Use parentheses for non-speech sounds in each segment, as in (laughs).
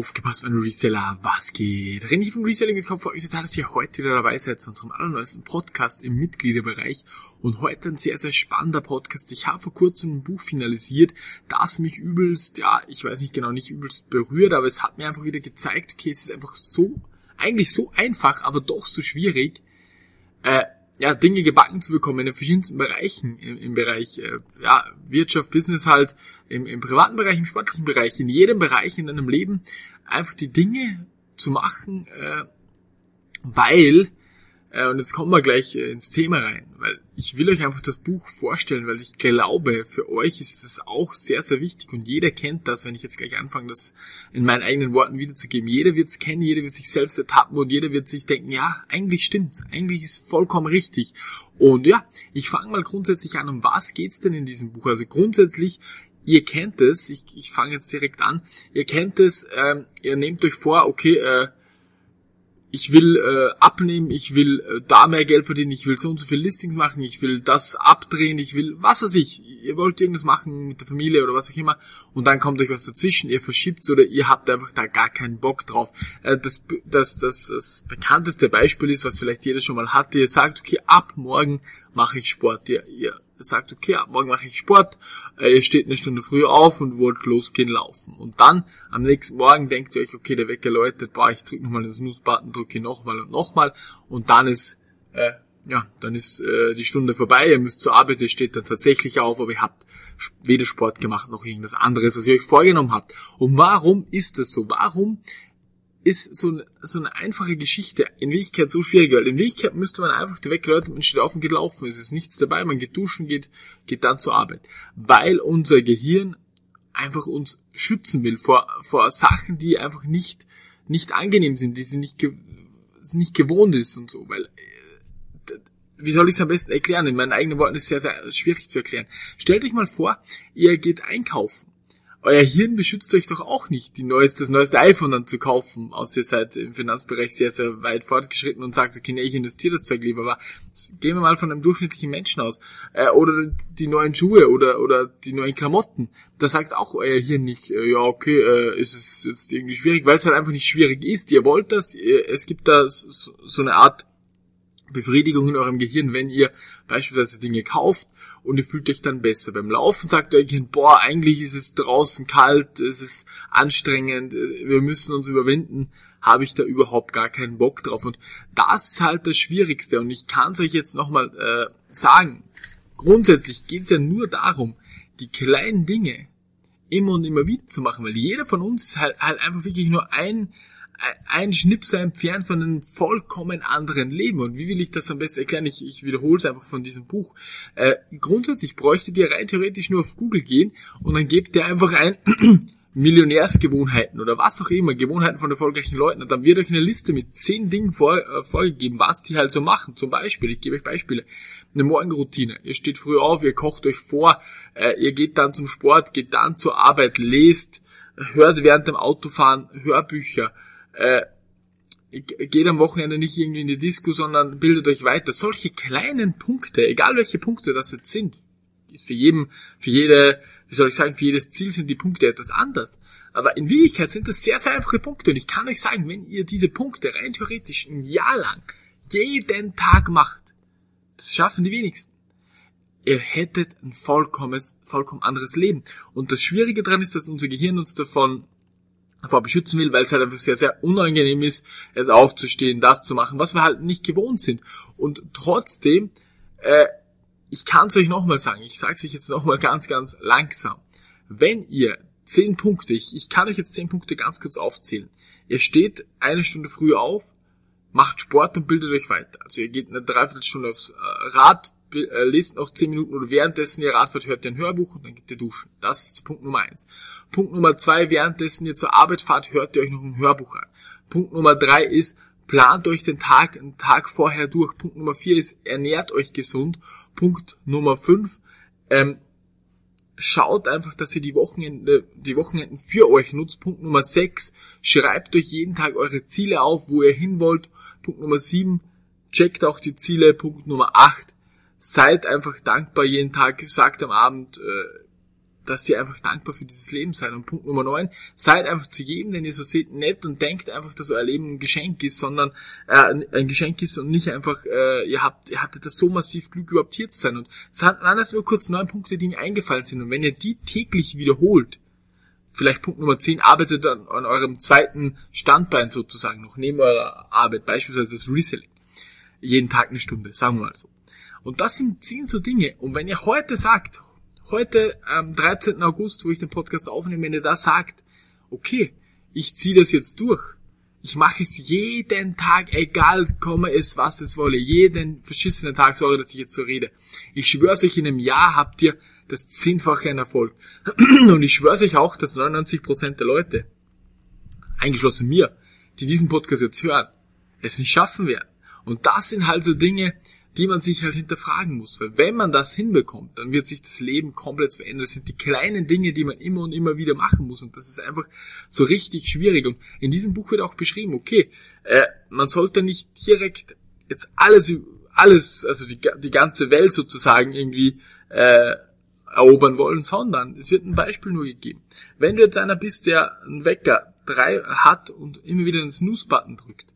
Aufgepasst, mein Reseller, was geht? René von Reselling ist kommt für euch total, dass ihr heute wieder dabei seid zu unserem allerneuesten Podcast im Mitgliederbereich. Und heute ein sehr, sehr spannender Podcast. Ich habe vor kurzem ein Buch finalisiert, das mich übelst, ja, ich weiß nicht genau, nicht übelst berührt, aber es hat mir einfach wieder gezeigt, okay, es ist einfach so, eigentlich so einfach, aber doch so schwierig, äh, ja, Dinge gebacken zu bekommen in den verschiedensten Bereichen, im, im Bereich äh, ja, Wirtschaft, Business halt, im, im privaten Bereich, im sportlichen Bereich, in jedem Bereich in deinem Leben, einfach die Dinge zu machen, äh, weil und jetzt kommen wir gleich äh, ins Thema rein, weil ich will euch einfach das Buch vorstellen, weil ich glaube, für euch ist es auch sehr, sehr wichtig und jeder kennt das, wenn ich jetzt gleich anfange, das in meinen eigenen Worten wiederzugeben. Jeder wird es kennen, jeder wird sich selbst ertappen und jeder wird sich denken, ja, eigentlich stimmt's, eigentlich ist vollkommen richtig. Und ja, ich fange mal grundsätzlich an, um was geht's denn in diesem Buch? Also grundsätzlich ihr kennt es, ich, ich fange jetzt direkt an, ihr kennt es, ähm, ihr nehmt euch vor, okay, äh, ich will äh, abnehmen, ich will äh, da mehr Geld verdienen, ich will so und so viel Listings machen, ich will das abdrehen, ich will was weiß ich, ihr wollt irgendwas machen mit der Familie oder was auch immer und dann kommt euch was dazwischen, ihr verschiebt oder ihr habt einfach da gar keinen Bock drauf. Äh, das, das, das, das bekannteste Beispiel ist, was vielleicht jeder schon mal hatte, ihr sagt, okay, ab morgen mache ich Sport, ihr, ihr sagt, okay, ab morgen mache ich Sport, äh, ihr steht eine Stunde früher auf und wollt losgehen laufen. Und dann am nächsten Morgen denkt ihr euch, okay, der Wecker läutet, boah, ich drücke nochmal den Snooze-Button, drücke nochmal und nochmal und dann ist, äh, ja, dann ist äh, die Stunde vorbei, ihr müsst zur Arbeit, ihr steht dann tatsächlich auf, aber ihr habt weder Sport gemacht noch irgendwas anderes, was ihr euch vorgenommen habt. Und warum ist das so? Warum ist so eine, so eine einfache Geschichte in Wirklichkeit so schwierig, weil in Wirklichkeit müsste man einfach die wegläuten, man steht auf und geht laufen, es ist nichts dabei, man geht duschen, geht, geht dann zur Arbeit. Weil unser Gehirn einfach uns schützen will vor, vor Sachen, die einfach nicht, nicht angenehm sind, die sie nicht, nicht gewohnt ist und so, weil, äh, wie soll ich es am besten erklären? In meinen eigenen Worten ist es sehr, sehr schwierig zu erklären. Stellt euch mal vor, ihr geht einkaufen euer Hirn beschützt euch doch auch nicht, die neueste, das neueste iPhone dann zu kaufen, außer ihr seid im Finanzbereich sehr, sehr weit fortgeschritten und sagt, okay, nee, ich investiere das Zeug lieber, aber gehen wir mal von einem durchschnittlichen Menschen aus. Äh, oder die neuen Schuhe oder, oder die neuen Klamotten. Da sagt auch euer Hirn nicht, äh, ja, okay, äh, ist es jetzt irgendwie schwierig, weil es halt einfach nicht schwierig ist. Ihr wollt das, ihr, es gibt da so, so eine Art Befriedigung in eurem Gehirn, wenn ihr beispielsweise Dinge kauft und ihr fühlt euch dann besser. Beim Laufen sagt euer Gehirn, boah, eigentlich ist es draußen kalt, es ist anstrengend, wir müssen uns überwinden, habe ich da überhaupt gar keinen Bock drauf. Und das ist halt das Schwierigste. Und ich kann es euch jetzt nochmal äh, sagen. Grundsätzlich geht es ja nur darum, die kleinen Dinge immer und immer wieder zu machen, weil jeder von uns ist halt, halt einfach wirklich nur ein ein Schnipsel entfernt von einem vollkommen anderen Leben. Und wie will ich das am besten erklären? Ich, ich wiederhole es einfach von diesem Buch. Äh, grundsätzlich bräuchtet ihr rein theoretisch nur auf Google gehen und dann gebt ihr einfach ein (clears throat) Millionärsgewohnheiten oder was auch immer, Gewohnheiten von erfolgreichen Leuten. Und dann wird euch eine Liste mit zehn Dingen vor, äh, vorgegeben, was die halt so machen. Zum Beispiel, ich gebe euch Beispiele, eine Morgenroutine. Ihr steht früh auf, ihr kocht euch vor, äh, ihr geht dann zum Sport, geht dann zur Arbeit, lest, hört während dem Autofahren Hörbücher, äh, geht am Wochenende nicht irgendwie in die Disco, sondern bildet euch weiter. Solche kleinen Punkte, egal welche Punkte das jetzt sind, ist für jeden, für jede, wie soll ich sagen, für jedes Ziel sind die Punkte etwas anders. Aber in Wirklichkeit sind das sehr, sehr einfache Punkte. Und ich kann euch sagen, wenn ihr diese Punkte rein theoretisch ein Jahr lang jeden Tag macht, das schaffen die wenigsten. Ihr hättet ein vollkommenes, vollkommen anderes Leben. Und das Schwierige daran ist, dass unser Gehirn uns davon davor beschützen will, weil es halt einfach sehr, sehr unangenehm ist, jetzt aufzustehen, das zu machen, was wir halt nicht gewohnt sind. Und trotzdem, äh, ich kann es euch nochmal sagen, ich sage es euch jetzt nochmal ganz, ganz langsam. Wenn ihr zehn Punkte, ich, ich kann euch jetzt zehn Punkte ganz kurz aufzählen. Ihr steht eine Stunde früher auf, macht Sport und bildet euch weiter. Also ihr geht eine Dreiviertelstunde aufs äh, Rad, lest noch 10 Minuten oder währenddessen ihr Radfahrt hört ihr ein Hörbuch und dann geht ihr duschen. Das ist Punkt Nummer eins. Punkt Nummer zwei, währenddessen ihr zur Arbeit fahrt, hört ihr euch noch ein Hörbuch an. Punkt Nummer drei ist, plant euch den Tag, einen Tag vorher durch. Punkt Nummer vier ist, ernährt euch gesund. Punkt Nummer fünf, ähm, schaut einfach, dass ihr die Wochenende, die Wochenenden für euch nutzt. Punkt Nummer sechs, schreibt euch jeden Tag eure Ziele auf, wo ihr hin wollt. Punkt Nummer sieben, checkt auch die Ziele. Punkt Nummer acht, seid einfach dankbar jeden Tag, sagt am Abend, äh, dass ihr einfach dankbar für dieses Leben seid. Und Punkt Nummer 9, seid einfach zu jedem, den ihr so seht, nett und denkt einfach, dass euer Leben ein Geschenk ist, sondern äh, ein Geschenk ist und nicht einfach, äh, ihr habt, ihr hattet das so massiv Glück, überhaupt hier zu sein. Und es waren das nur kurz neun Punkte, die mir eingefallen sind. Und wenn ihr die täglich wiederholt, vielleicht Punkt Nummer 10, arbeitet an, an eurem zweiten Standbein sozusagen noch neben eurer Arbeit, beispielsweise das Reselling. Jeden Tag eine Stunde, sagen wir mal so. Und das sind zehn so Dinge. Und wenn ihr heute sagt, heute am 13. August, wo ich den Podcast aufnehme, wenn ihr da sagt, okay, ich ziehe das jetzt durch. Ich mache es jeden Tag, egal komme es, was es wolle. Jeden verschissenen Tag, sorry, dass ich jetzt so rede. Ich schwör's euch, in einem Jahr habt ihr das Zehnfache an Erfolg. (clears throat) Und ich schwör's euch auch, dass 99% der Leute, eingeschlossen mir, die diesen Podcast jetzt hören, es nicht schaffen werden. Und das sind halt so Dinge, die man sich halt hinterfragen muss. Weil wenn man das hinbekommt, dann wird sich das Leben komplett verändern. Das sind die kleinen Dinge, die man immer und immer wieder machen muss. Und das ist einfach so richtig schwierig. Und in diesem Buch wird auch beschrieben, okay, äh, man sollte nicht direkt jetzt alles, alles, also die, die ganze Welt sozusagen irgendwie äh, erobern wollen, sondern es wird ein Beispiel nur gegeben. Wenn du jetzt einer bist, der einen Wecker drei hat und immer wieder den Snooze-Button drückt,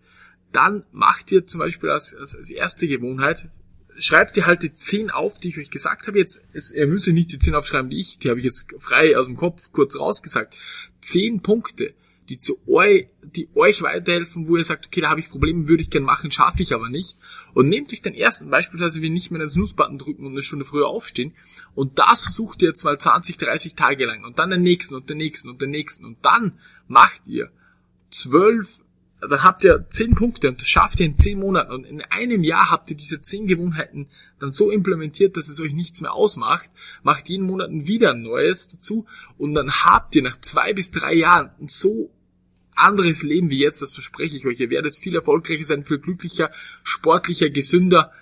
dann macht ihr zum Beispiel als, als, als erste Gewohnheit, schreibt ihr halt die 10 auf, die ich euch gesagt habe. Jetzt, es, ihr müsst nicht die 10 aufschreiben, die ich, die habe ich jetzt frei aus dem Kopf kurz rausgesagt. 10 Punkte, die zu euch, die euch weiterhelfen, wo ihr sagt, okay, da habe ich Probleme, würde ich gern machen, schaffe ich aber nicht. Und nehmt euch den ersten, beispielsweise wie nicht mehr den Snooze-Button drücken und eine Stunde früher aufstehen. Und das versucht ihr jetzt mal 20, 30 Tage lang. Und dann den nächsten und den nächsten und den nächsten. Und dann macht ihr zwölf dann habt ihr zehn Punkte und das schafft ihr in zehn Monaten und in einem Jahr habt ihr diese zehn Gewohnheiten dann so implementiert, dass es euch nichts mehr ausmacht, macht jeden Monat wieder ein neues dazu und dann habt ihr nach zwei bis drei Jahren ein so anderes Leben wie jetzt, das verspreche ich euch. Ihr werdet viel erfolgreicher sein, viel glücklicher, sportlicher, gesünder.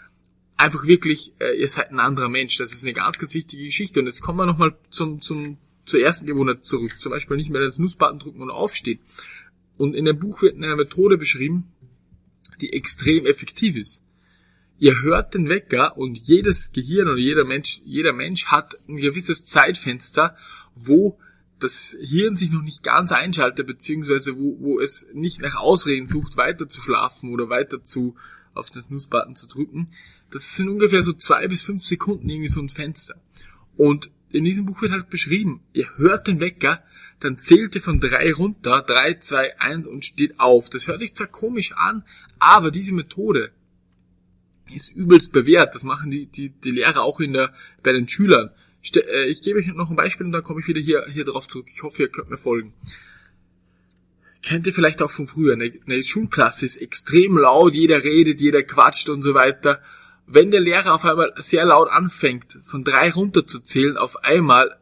Einfach wirklich, äh, ihr seid ein anderer Mensch. Das ist eine ganz, ganz wichtige Geschichte. Und jetzt kommen wir nochmal zum, zum, zur ersten Gewohnheit zurück. Zum Beispiel nicht mehr den Snooze-Button drücken und aufstehen. Und in dem Buch wird eine Methode beschrieben, die extrem effektiv ist. Ihr hört den Wecker und jedes Gehirn oder jeder Mensch, jeder Mensch hat ein gewisses Zeitfenster, wo das Hirn sich noch nicht ganz einschaltet, beziehungsweise wo, wo es nicht nach Ausreden sucht, weiter zu schlafen oder weiter zu auf den Snooze-Button zu drücken. Das sind ungefähr so zwei bis fünf Sekunden irgendwie so ein Fenster. Und in diesem Buch wird halt beschrieben, ihr hört den Wecker, dann zählt ihr von drei runter, drei, zwei, eins und steht auf. Das hört sich zwar komisch an, aber diese Methode ist übelst bewährt. Das machen die, die, die Lehrer auch in der, bei den Schülern. Äh, ich gebe euch noch ein Beispiel und dann komme ich wieder hier, hier drauf zurück. Ich hoffe, ihr könnt mir folgen. Kennt ihr vielleicht auch von früher. Eine, eine Schulklasse ist extrem laut, jeder redet, jeder quatscht und so weiter. Wenn der Lehrer auf einmal sehr laut anfängt, von drei runterzuzählen, auf einmal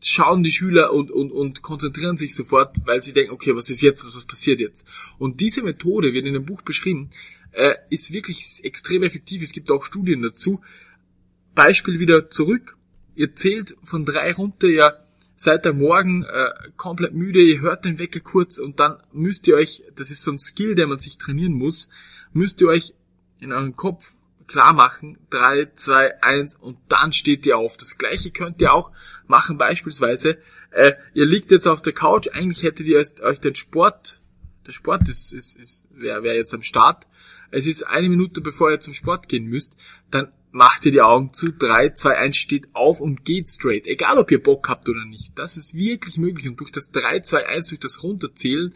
schauen die Schüler und, und, und konzentrieren sich sofort, weil sie denken, okay, was ist jetzt, was passiert jetzt? Und diese Methode wird in dem Buch beschrieben, äh, ist wirklich extrem effektiv. Es gibt auch Studien dazu. Beispiel wieder zurück. Ihr zählt von drei runter, ja, seid am Morgen äh, komplett müde, ihr hört den Wecker kurz und dann müsst ihr euch, das ist so ein Skill, der man sich trainieren muss, müsst ihr euch in euren Kopf klar machen. Drei, zwei, eins und dann steht ihr auf. Das gleiche könnt ihr auch machen beispielsweise. Äh, ihr liegt jetzt auf der Couch, eigentlich hättet ihr euch den Sport, der Sport ist, ist, ist wäre wär jetzt am Start. Es ist eine Minute bevor ihr zum Sport gehen müsst, dann macht ihr die Augen zu, drei, zwei, eins, steht auf und geht straight. Egal ob ihr Bock habt oder nicht. Das ist wirklich möglich. Und durch das drei, zwei, eins, durch das Runterzählen,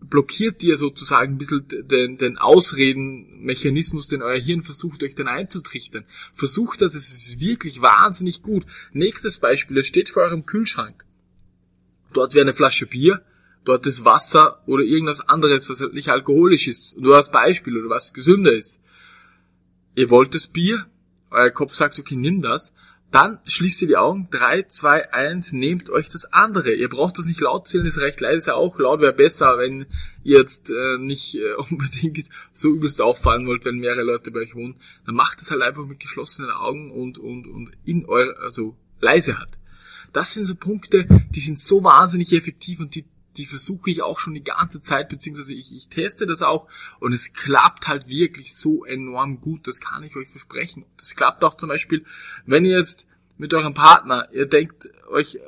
blockiert dir sozusagen ein bisschen den, den Ausredenmechanismus, den euer Hirn versucht, euch dann einzutrichtern. Versucht das, es ist wirklich wahnsinnig gut. Nächstes Beispiel, es steht vor eurem Kühlschrank. Dort wäre eine Flasche Bier, dort ist Wasser oder irgendwas anderes, was halt nicht alkoholisch ist. Nur als Beispiel oder was gesünder ist. Ihr wollt das Bier, euer Kopf sagt, okay, nimm das. Dann schließt ihr die Augen. 3, 2, 1, nehmt euch das andere. Ihr braucht das nicht laut zählen, ist recht leise auch. Laut wäre besser, wenn ihr jetzt äh, nicht äh, (laughs) unbedingt so übelst auffallen wollt, wenn mehrere Leute bei euch wohnen. Dann macht es halt einfach mit geschlossenen Augen und, und, und in eure, also leise hat. Das sind so Punkte, die sind so wahnsinnig effektiv und die die versuche ich auch schon die ganze Zeit, beziehungsweise ich, ich teste das auch und es klappt halt wirklich so enorm gut, das kann ich euch versprechen. Das klappt auch zum Beispiel, wenn ihr jetzt mit eurem Partner, ihr denkt euch, äh,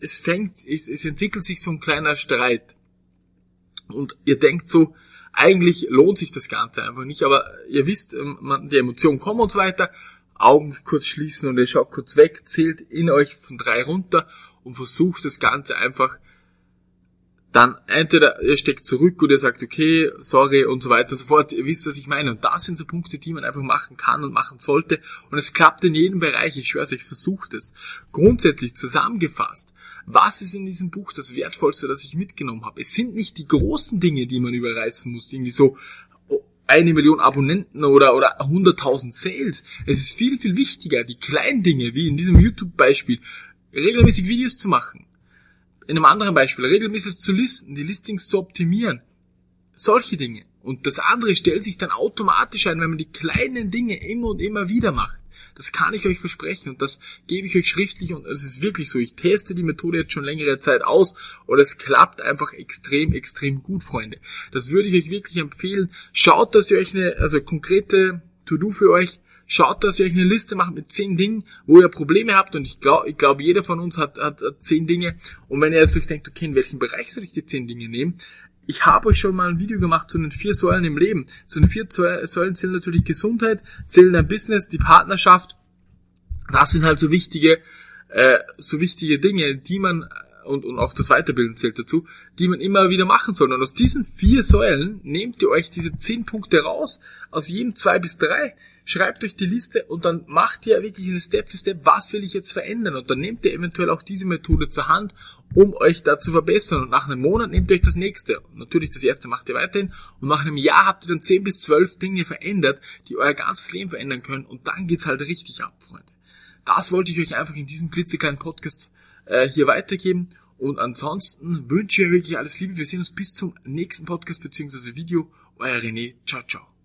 es fängt, es, es entwickelt sich so ein kleiner Streit. Und ihr denkt so, eigentlich lohnt sich das Ganze einfach nicht, aber ihr wisst, ähm, die Emotionen kommen und so weiter, Augen kurz schließen und ihr schaut kurz weg, zählt in euch von drei runter und versucht das Ganze einfach dann entweder ihr steckt zurück oder ihr sagt, okay, sorry und so weiter und so fort. Ihr wisst, was ich meine. Und das sind so Punkte, die man einfach machen kann und machen sollte. Und es klappt in jedem Bereich. Ich schwöre euch, versucht es. Grundsätzlich zusammengefasst. Was ist in diesem Buch das Wertvollste, das ich mitgenommen habe? Es sind nicht die großen Dinge, die man überreißen muss. Irgendwie so, oh, eine Million Abonnenten oder, oder 100.000 Sales. Es ist viel, viel wichtiger, die kleinen Dinge, wie in diesem YouTube-Beispiel, regelmäßig Videos zu machen in einem anderen Beispiel, regelmäßig zu listen, die Listings zu optimieren. Solche Dinge. Und das andere stellt sich dann automatisch ein, wenn man die kleinen Dinge immer und immer wieder macht. Das kann ich euch versprechen und das gebe ich euch schriftlich und es ist wirklich so. Ich teste die Methode jetzt schon längere Zeit aus und es klappt einfach extrem, extrem gut, Freunde. Das würde ich euch wirklich empfehlen. Schaut, dass ihr euch eine, also konkrete To-Do für euch Schaut, dass ihr euch eine Liste macht mit zehn Dingen, wo ihr Probleme habt und ich glaube, ich glaube, jeder von uns hat, hat, hat zehn Dinge und wenn ihr jetzt euch denkt, okay, in welchem Bereich soll ich die zehn Dinge nehmen? Ich habe euch schon mal ein Video gemacht zu den vier Säulen im Leben. Zu den vier Säulen zählen natürlich Gesundheit, zählen dein Business, die Partnerschaft. Das sind halt so wichtige, äh, so wichtige Dinge, die man und, und auch das Weiterbilden zählt dazu, die man immer wieder machen soll. Und aus diesen vier Säulen nehmt ihr euch diese zehn Punkte raus, aus jedem zwei bis drei, schreibt euch die Liste und dann macht ihr wirklich eine Step für Step, was will ich jetzt verändern? Und dann nehmt ihr eventuell auch diese Methode zur Hand, um euch da zu verbessern. Und nach einem Monat nehmt ihr euch das nächste. Und natürlich das erste macht ihr weiterhin. Und nach einem Jahr habt ihr dann zehn bis zwölf Dinge verändert, die euer ganzes Leben verändern können. Und dann geht's halt richtig ab, Freunde. Das wollte ich euch einfach in diesem klitzekleinen Podcast äh, hier weitergeben. Und ansonsten wünsche ich euch wirklich alles Liebe. Wir sehen uns bis zum nächsten Podcast bzw. Video. Euer René. Ciao, ciao.